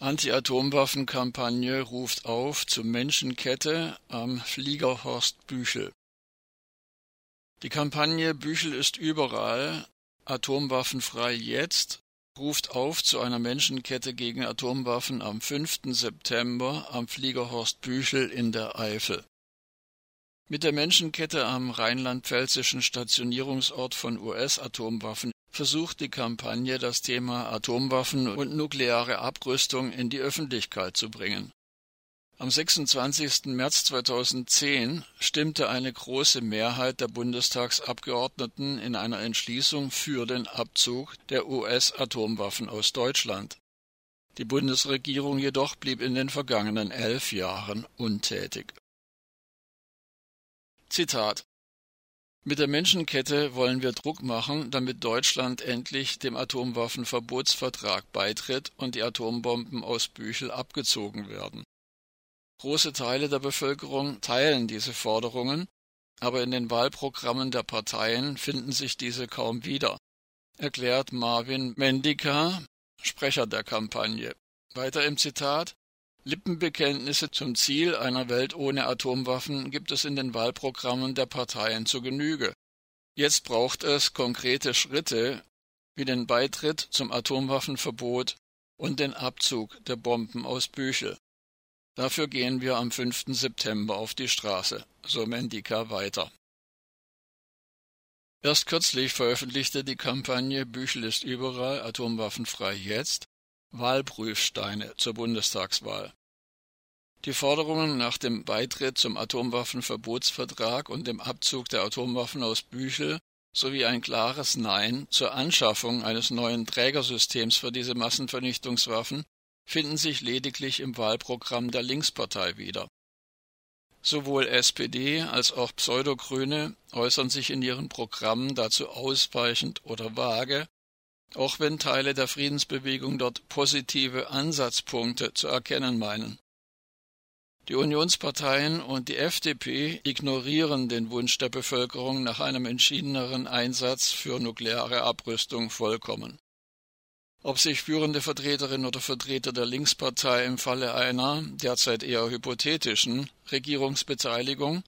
Anti-Atomwaffen-Kampagne ruft auf zu Menschenkette am Flieger Horst Büchel. Die Kampagne Büchel ist überall, atomwaffenfrei jetzt, ruft auf zu einer Menschenkette gegen Atomwaffen am 5. September am Flieger Horst Büchel in der Eifel. Mit der Menschenkette am rheinland-pfälzischen Stationierungsort von US-Atomwaffen versucht die Kampagne, das Thema Atomwaffen und nukleare Abrüstung in die Öffentlichkeit zu bringen. Am 26. März 2010 stimmte eine große Mehrheit der Bundestagsabgeordneten in einer Entschließung für den Abzug der US-Atomwaffen aus Deutschland. Die Bundesregierung jedoch blieb in den vergangenen elf Jahren untätig. Zitat mit der Menschenkette wollen wir Druck machen, damit Deutschland endlich dem Atomwaffenverbotsvertrag beitritt und die Atombomben aus Büchel abgezogen werden. Große Teile der Bevölkerung teilen diese Forderungen, aber in den Wahlprogrammen der Parteien finden sich diese kaum wieder, erklärt Marvin Mendika, Sprecher der Kampagne. Weiter im Zitat Lippenbekenntnisse zum Ziel einer Welt ohne Atomwaffen gibt es in den Wahlprogrammen der Parteien zu Genüge. Jetzt braucht es konkrete Schritte wie den Beitritt zum Atomwaffenverbot und den Abzug der Bomben aus Büchel. Dafür gehen wir am 5. September auf die Straße, so Mendika weiter. Erst kürzlich veröffentlichte die Kampagne Büchel ist überall, atomwaffenfrei jetzt Wahlprüfsteine zur Bundestagswahl. Die Forderungen nach dem Beitritt zum Atomwaffenverbotsvertrag und dem Abzug der Atomwaffen aus Büchel sowie ein klares Nein zur Anschaffung eines neuen Trägersystems für diese Massenvernichtungswaffen finden sich lediglich im Wahlprogramm der Linkspartei wieder. Sowohl SPD als auch Pseudogrüne äußern sich in ihren Programmen dazu ausweichend oder vage auch wenn Teile der Friedensbewegung dort positive Ansatzpunkte zu erkennen meinen. Die Unionsparteien und die FDP ignorieren den Wunsch der Bevölkerung nach einem entschiedeneren Einsatz für nukleare Abrüstung vollkommen. Ob sich führende Vertreterinnen oder Vertreter der Linkspartei im Falle einer, derzeit eher hypothetischen, Regierungsbeteiligung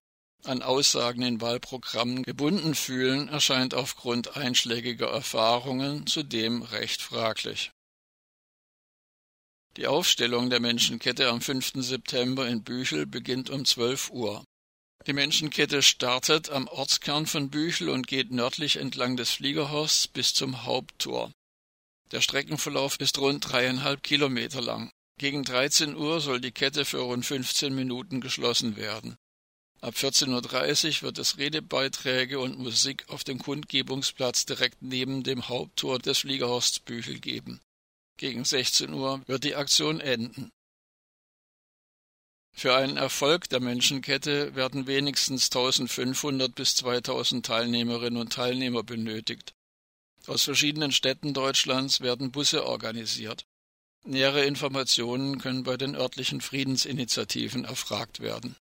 an Aussagen in Wahlprogrammen gebunden fühlen, erscheint aufgrund einschlägiger Erfahrungen zudem recht fraglich. Die Aufstellung der Menschenkette am 5. September in Büchel beginnt um 12 Uhr. Die Menschenkette startet am Ortskern von Büchel und geht nördlich entlang des Fliegerhorsts bis zum Haupttor. Der Streckenverlauf ist rund dreieinhalb Kilometer lang. Gegen 13 Uhr soll die Kette für rund 15 Minuten geschlossen werden. Ab 14.30 Uhr wird es Redebeiträge und Musik auf dem Kundgebungsplatz direkt neben dem Haupttor des Fliegerhorsts Büchel geben. Gegen 16 Uhr wird die Aktion enden. Für einen Erfolg der Menschenkette werden wenigstens 1500 bis 2000 Teilnehmerinnen und Teilnehmer benötigt. Aus verschiedenen Städten Deutschlands werden Busse organisiert. Nähere Informationen können bei den örtlichen Friedensinitiativen erfragt werden